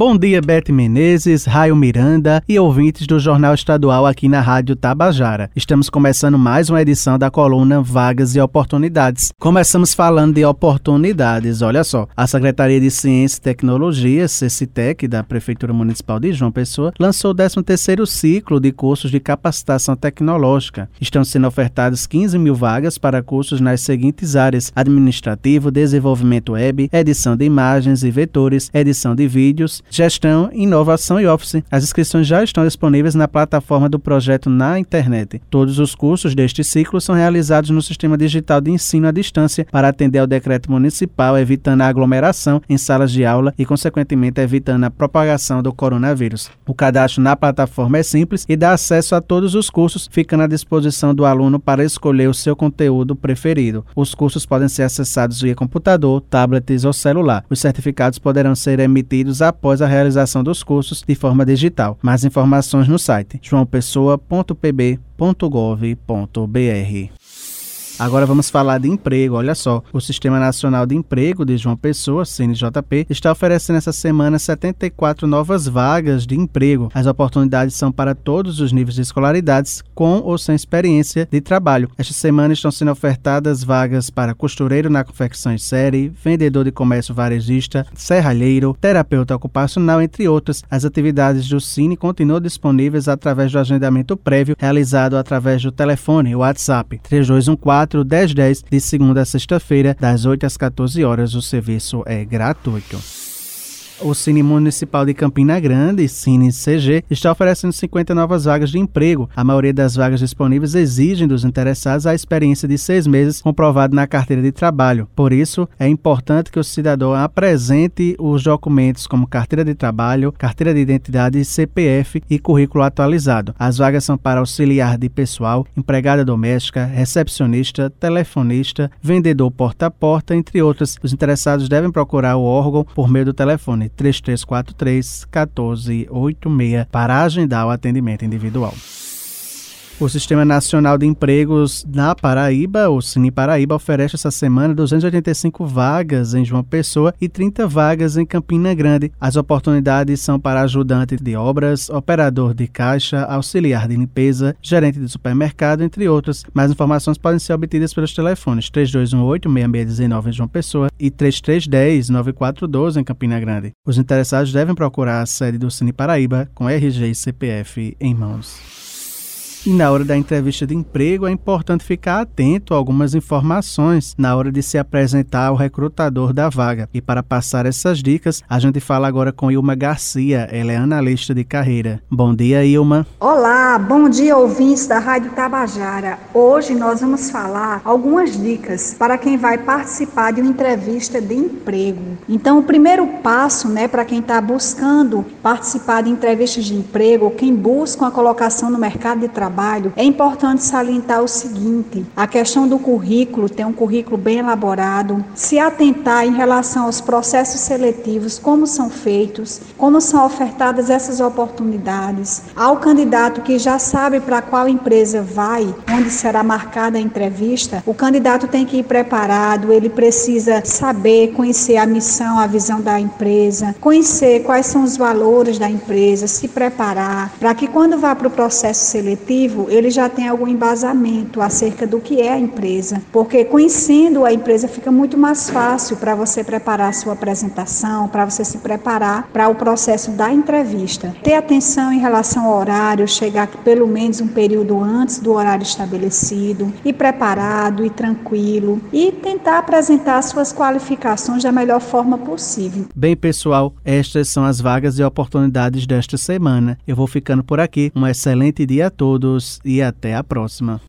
Bom dia, Bete Menezes, Raio Miranda e ouvintes do Jornal Estadual aqui na Rádio Tabajara. Estamos começando mais uma edição da coluna Vagas e Oportunidades. Começamos falando de oportunidades. Olha só, a Secretaria de Ciência e Tecnologia, CECITEC, da Prefeitura Municipal de João Pessoa, lançou o 13º ciclo de cursos de capacitação tecnológica. Estão sendo ofertadas 15 mil vagas para cursos nas seguintes áreas: administrativo, desenvolvimento web, edição de imagens e vetores, edição de vídeos, Gestão, Inovação e Office. As inscrições já estão disponíveis na plataforma do projeto na internet. Todos os cursos deste ciclo são realizados no sistema digital de ensino à distância para atender ao decreto municipal, evitando a aglomeração em salas de aula e, consequentemente, evitando a propagação do coronavírus. O cadastro na plataforma é simples e dá acesso a todos os cursos, ficando à disposição do aluno para escolher o seu conteúdo preferido. Os cursos podem ser acessados via computador, tablets ou celular. Os certificados poderão ser emitidos após após a realização dos cursos de forma digital. Mais informações no site joaopessoa.pb.gov.br. Agora vamos falar de emprego. Olha só, o Sistema Nacional de Emprego de João Pessoa, CNJP, está oferecendo essa semana 74 novas vagas de emprego. As oportunidades são para todos os níveis de escolaridades, com ou sem experiência de trabalho. Esta semana estão sendo ofertadas vagas para costureiro na confecção em série, vendedor de comércio varejista, serralheiro, terapeuta ocupacional, entre outras. As atividades do Cine continuam disponíveis através do agendamento prévio realizado através do telefone WhatsApp 3214 4 10 10 de segunda a sexta-feira, das 8 às 14 horas. O serviço é gratuito. O Cine Municipal de Campina Grande, Cine CG, está oferecendo 50 novas vagas de emprego. A maioria das vagas disponíveis exigem dos interessados a experiência de seis meses comprovada na carteira de trabalho. Por isso, é importante que o cidadão apresente os documentos como carteira de trabalho, carteira de identidade, CPF e currículo atualizado. As vagas são para auxiliar de pessoal, empregada doméstica, recepcionista, telefonista, vendedor porta a porta, entre outras. Os interessados devem procurar o órgão por meio do telefone 3343 1486 para agendar o atendimento individual. O Sistema Nacional de Empregos na Paraíba, o Cine Paraíba, oferece essa semana 285 vagas em João Pessoa e 30 vagas em Campina Grande. As oportunidades são para ajudante de obras, operador de caixa, auxiliar de limpeza, gerente de supermercado, entre outros. Mais informações podem ser obtidas pelos telefones 3218-6619 em João Pessoa e 3310-9412 em Campina Grande. Os interessados devem procurar a sede do Cine Paraíba com RG e CPF em mãos. E na hora da entrevista de emprego é importante ficar atento a algumas informações na hora de se apresentar ao recrutador da vaga. E para passar essas dicas, a gente fala agora com Ilma Garcia, ela é analista de carreira. Bom dia, Ilma. Olá, bom dia, ouvintes da Rádio Tabajara. Hoje nós vamos falar algumas dicas para quem vai participar de uma entrevista de emprego. Então, o primeiro passo, né, para quem está buscando participar de entrevistas de emprego, quem busca uma colocação no mercado de trabalho, trabalho, é importante salientar o seguinte: a questão do currículo, ter um currículo bem elaborado, se atentar em relação aos processos seletivos, como são feitos, como são ofertadas essas oportunidades, ao candidato que já sabe para qual empresa vai, onde será marcada a entrevista, o candidato tem que ir preparado, ele precisa saber, conhecer a missão, a visão da empresa, conhecer quais são os valores da empresa, se preparar, para que quando vá para o processo seletivo, ele já tem algum embasamento acerca do que é a empresa, porque conhecendo a empresa fica muito mais fácil para você preparar a sua apresentação, para você se preparar para o processo da entrevista. Ter atenção em relação ao horário, chegar pelo menos um período antes do horário estabelecido, e preparado e tranquilo e tentar apresentar suas qualificações da melhor forma possível. Bem, pessoal, estas são as vagas e oportunidades desta semana. Eu vou ficando por aqui. Um excelente dia a todos todos e até a próxima.